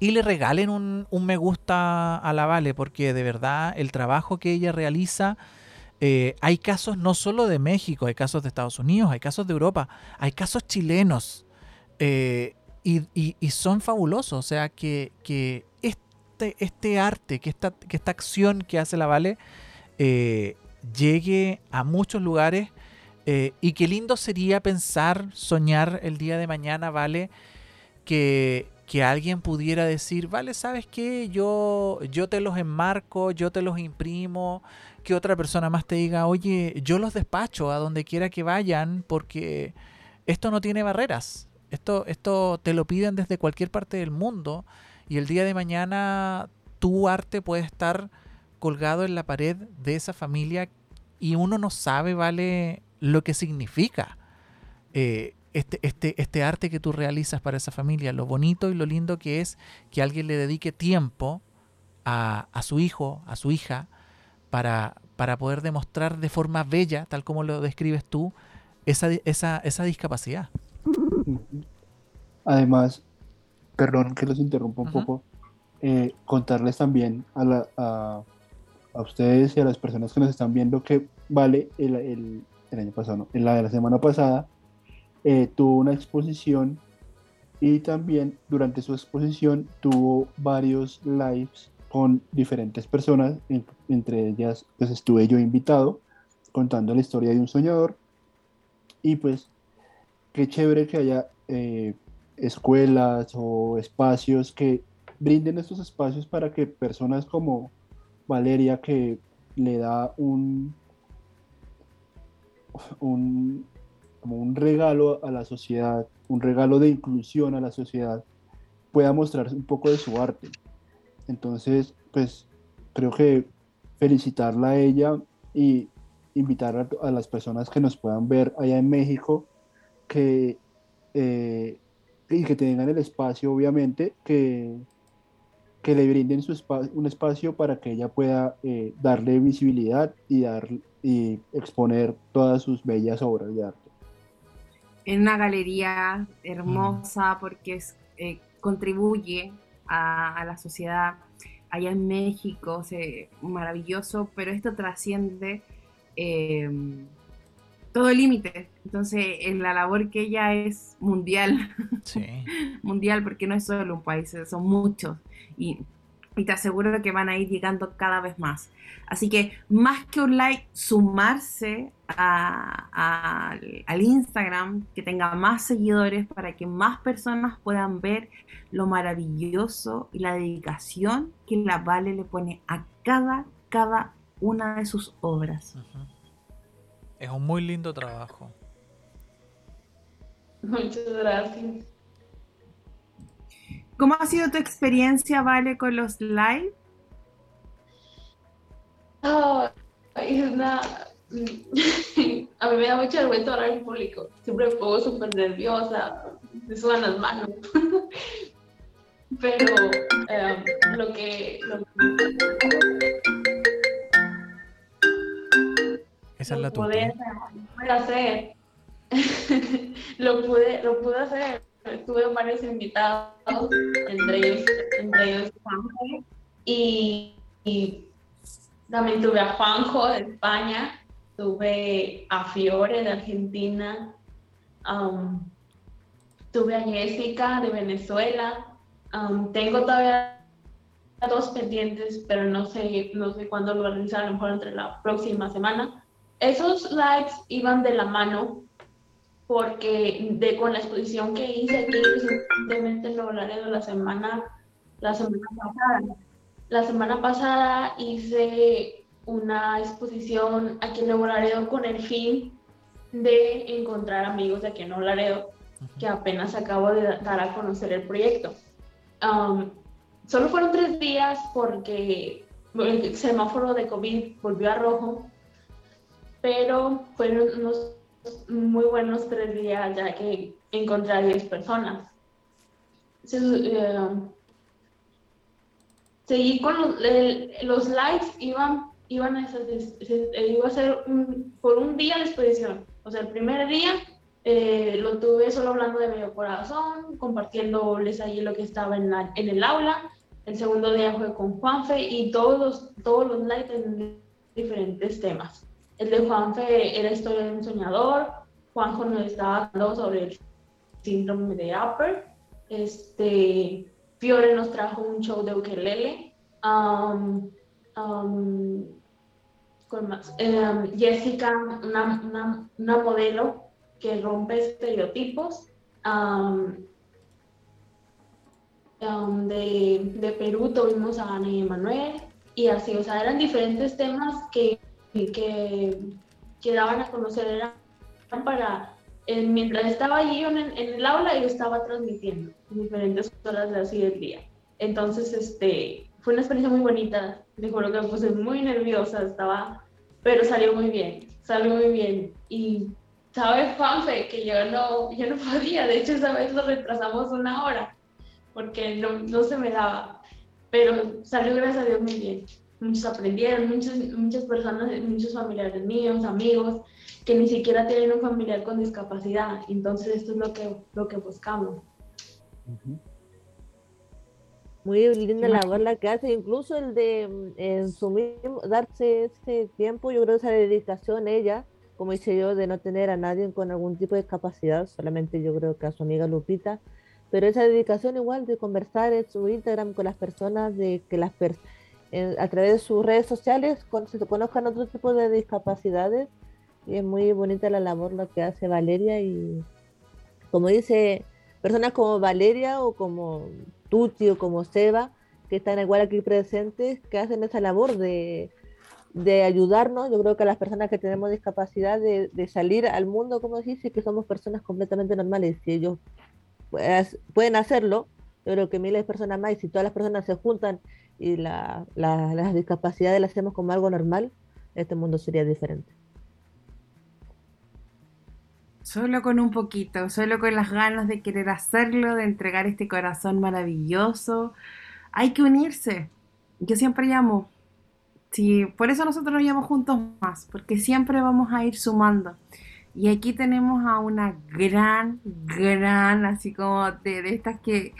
y le regalen un, un me gusta a la Vale, porque de verdad el trabajo que ella realiza, eh, hay casos no solo de México, hay casos de Estados Unidos, hay casos de Europa, hay casos chilenos, eh, y, y- son fabulosos, o sea, que, que este, este arte, que esta, que esta acción que hace la Vale eh, llegue a muchos lugares y qué lindo sería pensar, soñar el día de mañana, Vale, que, que alguien pudiera decir, Vale, ¿sabes qué? Yo, yo te los enmarco, yo te los imprimo, que otra persona más te diga, oye, yo los despacho a donde quiera que vayan porque esto no tiene barreras. Esto, esto te lo piden desde cualquier parte del mundo y el día de mañana tu arte puede estar colgado en la pared de esa familia y uno no sabe, vale, lo que significa eh, este, este, este arte que tú realizas para esa familia, lo bonito y lo lindo que es que alguien le dedique tiempo a, a su hijo, a su hija, para, para poder demostrar de forma bella, tal como lo describes tú, esa, esa, esa discapacidad. Además, perdón que los interrumpa un poco, eh, contarles también a, la- a, a ustedes y a las personas que nos están viendo que Vale, el, el- el año pasado, no, en la de la semana pasada, eh, tuvo una exposición y también durante su exposición tuvo varios lives con diferentes personas, en- entre ellas pues estuve yo invitado contando la historia de un soñador. Y pues qué chévere que haya eh, escuelas o espacios que brinden estos espacios para que personas como Valeria que le da un un un regalo a la sociedad, un regalo de inclusión a la sociedad, pueda mostrar un poco de su arte. Entonces, pues creo que felicitarla a ella y invitar a, las personas que nos puedan ver allá en México que, eh, y que tengan el espacio, obviamente, que, que le brinden un espacio para que ella pueda eh, darle visibilidad y, dar, y exponer todas sus bellas obras de arte. En una galería hermosa porque es, eh, contribuye a, a la sociedad allá en México, se- maravilloso, pero esto trasciende eh, todo límite. Entonces, en la labor que ella es mundial, Sí. [LAUGHS] mundial, porque no es solo un país, son muchos. Y, y te aseguro que van a ir llegando cada vez más. Así que más que un like, sumarse a- a- al- al Instagram, que tenga más seguidores para que más personas puedan ver lo maravilloso y la dedicación que la Vale le pone a cada, cada una de sus obras. Es un muy lindo trabajo. Muchas gracias. ¿Cómo ha sido tu experiencia, Vale, con los live? Ah, es una... [LAUGHS] A mí me da mucha vergüenza hablar en público. Siempre me pongo súper nerviosa, me sudan las manos. [LAUGHS] Pero eh, lo que... Lo Esa es la tuya. lo pude hacer. lo, pude, lo pude hacer. Tuve varios invitados, entre ellos, entre ellos Juanjo. Y, y también tuve a Juanjo de España, tuve a Fiore de Argentina, um, tuve a Jessica de Venezuela. um, tengo todavía dos pendientes, pero no sé, no sé cuándo lo voy a lo mejor entre la próxima semana. Esos likes iban de la mano porque de, con la exposición que hice aquí recientemente en Nuevo Laredo la semana, la semana pasada. La semana pasada hice una exposición aquí en Nuevo Laredo con el fin de encontrar amigos de aquí en Nuevo Laredo que apenas acabo de dar a conocer el proyecto. Um, solo fueron tres días porque el semáforo de COVID volvió a rojo, pero fueron unos muy buenos tres días ya que encontré a 10 personas. Se- eh, seguí con los, el- los likes, iban, iban a, se- iba a ser un- por un día de exposición. O sea, el primer día eh, lo tuve solo hablando de medio corazón, compartiéndoles ahí lo que estaba en, la, en el aula. El segundo día fue con Juanfe y todos los, todos los likes en diferentes temas. El de Juanfe era historia de un soñador. Juanjo nos estaba hablando sobre el síndrome de Upper. Este, Fiore nos trajo un show de ukelele. Um, um, ¿cuál más? Em, Jessica, una, una, una modelo que rompe estereotipos. Um, um, de, de Perú tuvimos a Ana y Emanuel y así, o sea, eran diferentes temas que, que, que daban a conocer, eran para, eh, mientras estaba allí en, en el aula, yo estaba transmitiendo en diferentes horas de así del día. Entonces, este, fue una experiencia muy bonita, te juro que me puse muy nerviosa, estaba, pero salió muy bien, salió muy bien. Y, ¿sabes, Juanfe? Que yo no, yo no [LAUGHS] podía, de hecho, esa vez lo retrasamos una hora, porque no, no se me daba, pero salió, gracias a Dios, muy bien. Muchos aprendieron, muchas, muchas personas, muchos familiares míos, amigos, que ni siquiera tienen un familiar con discapacidad. Entonces, esto es lo que, lo que buscamos. Muy linda labor la que hace, incluso el de mm, en su mismo, darse ese tiempo, yo creo esa dedicación ella, como hice yo, de no tener a nadie con algún tipo de discapacidad, solamente yo creo que a su amiga Lupita, pero esa dedicación igual de conversar en su Instagram con las personas, de que las per- a través de sus redes sociales con- se conozcan otro tipo de discapacidades, y es muy bonita la labor lo que hace Valeria y como dice, personas como Valeria o como Tuti o como Seba, que están igual aquí presentes, que hacen esa labor de, de ayudarnos, yo creo que a las personas que tenemos discapacidad, de, de salir al mundo, como dice, que somos personas completamente normales. Si ellos pues, pueden hacerlo, yo creo que miles de personas más, y si todas las personas se juntan y la, la- las discapacidades las hacemos como algo normal, este mundo sería diferente. Solo con un poquito, solo con las ganas de querer hacerlo, de entregar este corazón maravilloso. Hay que unirse. Yo siempre llamo. Sí, por eso nosotros nos llamamos juntos más, porque siempre vamos a ir sumando. Y aquí tenemos a una gran, gran, así como de, de estas que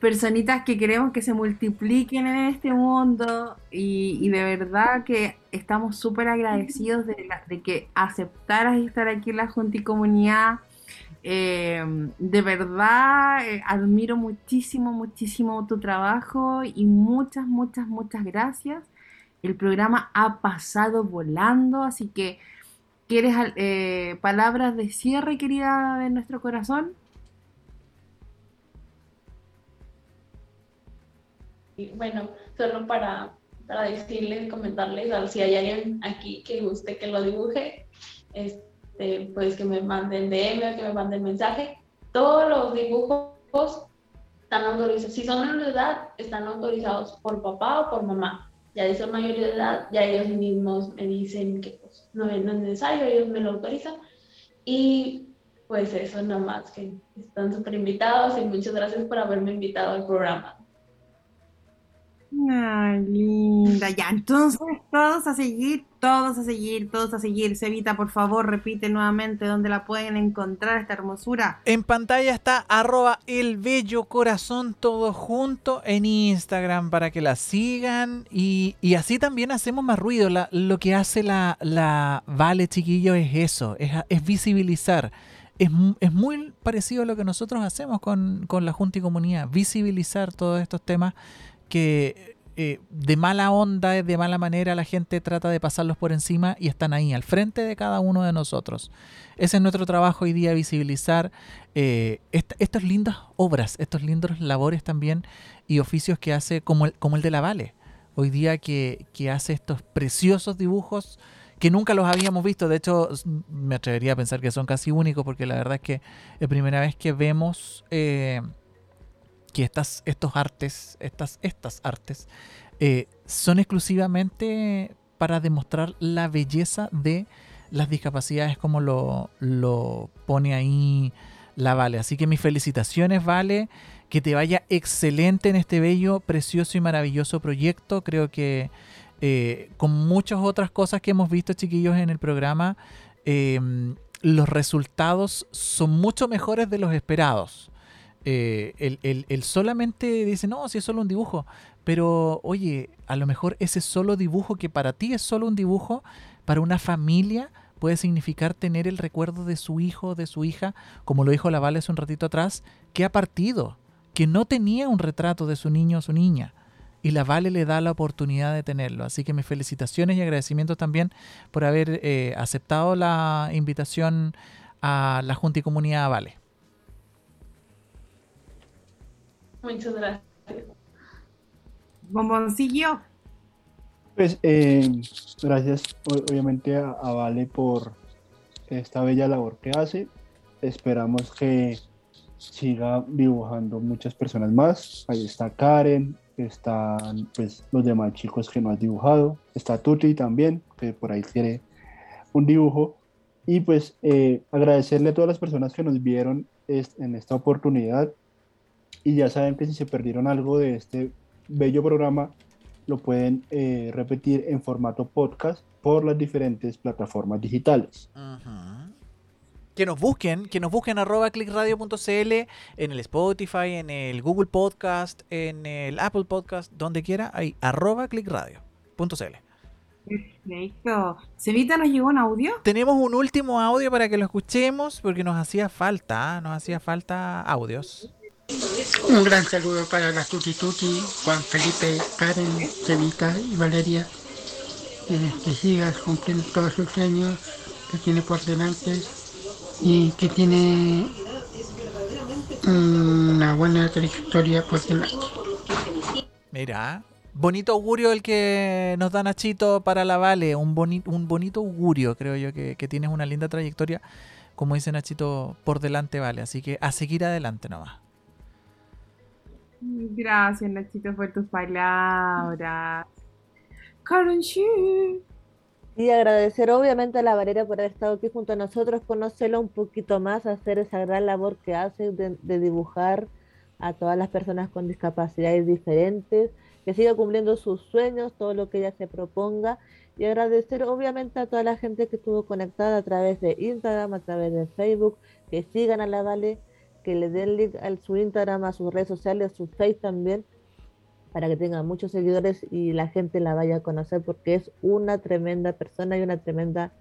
personitas que queremos que se multipliquen en este mundo y, de verdad que estamos súper agradecidos de, la- de que aceptaras estar aquí en la Junta y Comunidad. Eh, de verdad eh, admiro muchísimo, muchísimo tu trabajo y muchas, muchas, muchas gracias. El programa ha pasado volando, así que ¿quieres eh, palabras de cierre, querida de nuestro corazón? Bueno, solo para, para decirles, comentarles, si hay alguien aquí que guste que lo dibuje, este, pues que me manden DM o que me manden mensaje. Todos los dibujos están autorizados, si son menores de edad, están autorizados por papá o por mamá. Ya de ser mayoría de edad, ya ellos mismos me dicen que pues, no, es- necesario, ellos me lo autorizan. Y pues eso, nada más que están súper invitados y muchas gracias por haberme invitado al programa. Ay, linda. Ya, entonces todos a seguir, todos a seguir, todos a seguir. Sevita, por favor, repite nuevamente dónde la pueden encontrar esta hermosura. En pantalla está arroba el bello corazón todo junto en Instagram para que la sigan y, y así también hacemos más ruido. La- lo que hace la, la Vale Chiquillo es eso, es, es visibilizar. Es, es muy parecido a lo que nosotros hacemos con, con la Junta y Comunidad, visibilizar todos estos temas que eh, de mala onda, de mala manera la gente trata de pasarlos por encima y están ahí, al frente de cada uno de nosotros. Ese es nuestro trabajo hoy día, visibilizar eh, est- estas lindas obras, estos lindos labores también y oficios que hace como el, como el de la Vale. Hoy día que, que hace estos preciosos dibujos que nunca los habíamos visto. De hecho, me atrevería a pensar que son casi únicos porque la verdad es que es primera vez que vemos eh, que estas, estos artes, estas, estas artes, eh, son exclusivamente para demostrar la belleza de las discapacidades como lo, lo pone ahí la Vale. Así que mis felicitaciones, Vale. Que te vaya excelente en este bello, precioso y maravilloso proyecto. Creo que eh, con muchas otras cosas que hemos visto, chiquillos, en el programa, eh, los resultados son mucho mejores de los esperados. Eh, solamente dice, no, si es solo un dibujo. Pero, oye, a lo mejor ese solo dibujo que para ti es solo un dibujo, para una familia puede significar tener el recuerdo de su hijo, de su hija, como lo dijo la Vale hace un ratito atrás, que ha partido, que no tenía un retrato de su niño o su niña. Y la Vale le da la oportunidad de tenerlo. Así que mis felicitaciones y agradecimientos también por haber eh, aceptado la invitación a la Junta y Comunidad Vale. Muchas gracias. Bomboncillo. Pues eh, gracias obviamente a, a Vale por esta bella labor que hace. Esperamos que siga dibujando muchas personas más. Ahí está Karen, están pues los demás chicos que no has dibujado. Está Tuti también, que por ahí quiere un dibujo. Y pues eh, agradecerle a todas las personas que nos vieron es- en esta oportunidad. Y ya saben que si se perdieron algo de este bello programa, lo pueden eh, repetir en formato podcast por las diferentes plataformas digitales. Que nos busquen, que nos busquen arroba clickradio.cl en el Spotify, en el Google Podcast, en el Apple Podcast, donde quiera, ahí arroba clickradio.cl. Perfecto. Sevita nos llegó un audio. Tenemos un último audio para que lo escuchemos porque nos hacía falta, nos hacía falta audios. Un gran saludo para la Tuti Tuti, Juan Felipe, Karen, Cevita y Valeria. Eh, que sigas cumpliendo todos sus sueños que tiene por delante y que tiene una buena trayectoria por delante. Mira, bonito augurio el que nos da Nachito para la Vale, un, un bonito augurio, creo yo, que, que tienes una linda trayectoria, como dice Nachito, por delante Vale, así que a seguir adelante nomás. Gracias, Nachito, por tus palabras. Karen Y agradecer obviamente a la Valera por haber estado aquí junto a nosotros, conocerla un poquito más, hacer esa gran labor que hace de, de dibujar a todas las personas con discapacidades diferentes, que siga cumpliendo sus sueños, todo lo que ella se proponga y agradecer obviamente a toda la gente que estuvo conectada a través de Instagram, a través de Facebook, que sigan a la Vale, que le den link a su Instagram, a sus redes sociales, a su Face también, para que tenga muchos seguidores y la gente la vaya a conocer porque es una tremenda persona y una tremenda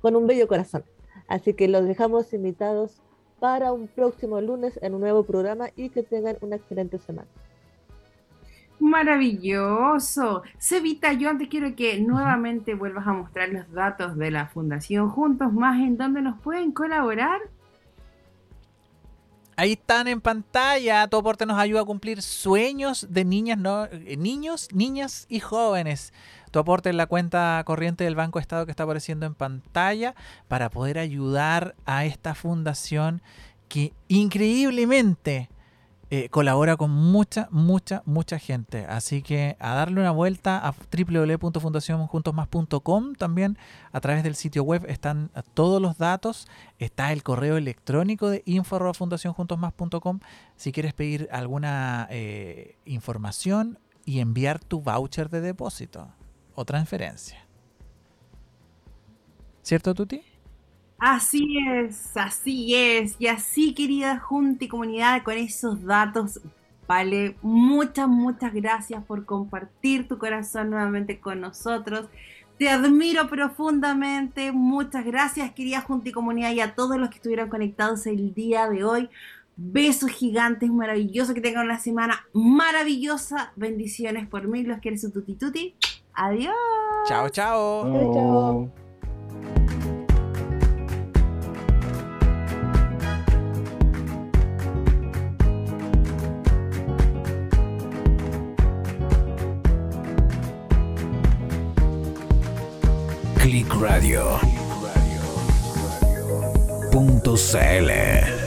con un bello corazón. Así que los dejamos invitados para un próximo lunes en un nuevo programa y que tengan una excelente semana. Maravilloso. Cevita, yo antes quiero que nuevamente vuelvas a mostrar los datos de la Fundación Juntos Más en donde nos pueden colaborar. Ahí están en pantalla. Tu aporte nos ayuda a cumplir sueños de niñas, eh, niños, niñas y jóvenes. Tu aporte en la cuenta corriente del Banco Estado que está apareciendo en pantalla para poder ayudar a esta fundación que increíblemente eh, colabora con mucha, mucha, mucha gente. Así que a darle una vuelta a www.fundacionjuntosmas.com también a través del sitio web están todos los datos. Está el correo electrónico de info.fundacionjuntosmas.com si quieres pedir alguna eh, información y enviar tu voucher de depósito o transferencia. ¿Cierto, Tuti? Así es, así es. Y así, querida Junta y comunidad, con esos datos, vale, muchas, muchas gracias por compartir tu corazón nuevamente con nosotros. Te admiro profundamente. Muchas gracias, querida Junta y comunidad, y a todos los que estuvieron conectados el día de hoy. Besos gigantes, maravilloso que tengan una semana maravillosa. Bendiciones por mí, los quiere su tuti tuti. Adiós. Chao, chao. Chao, chao. Click Radio. Punto CL.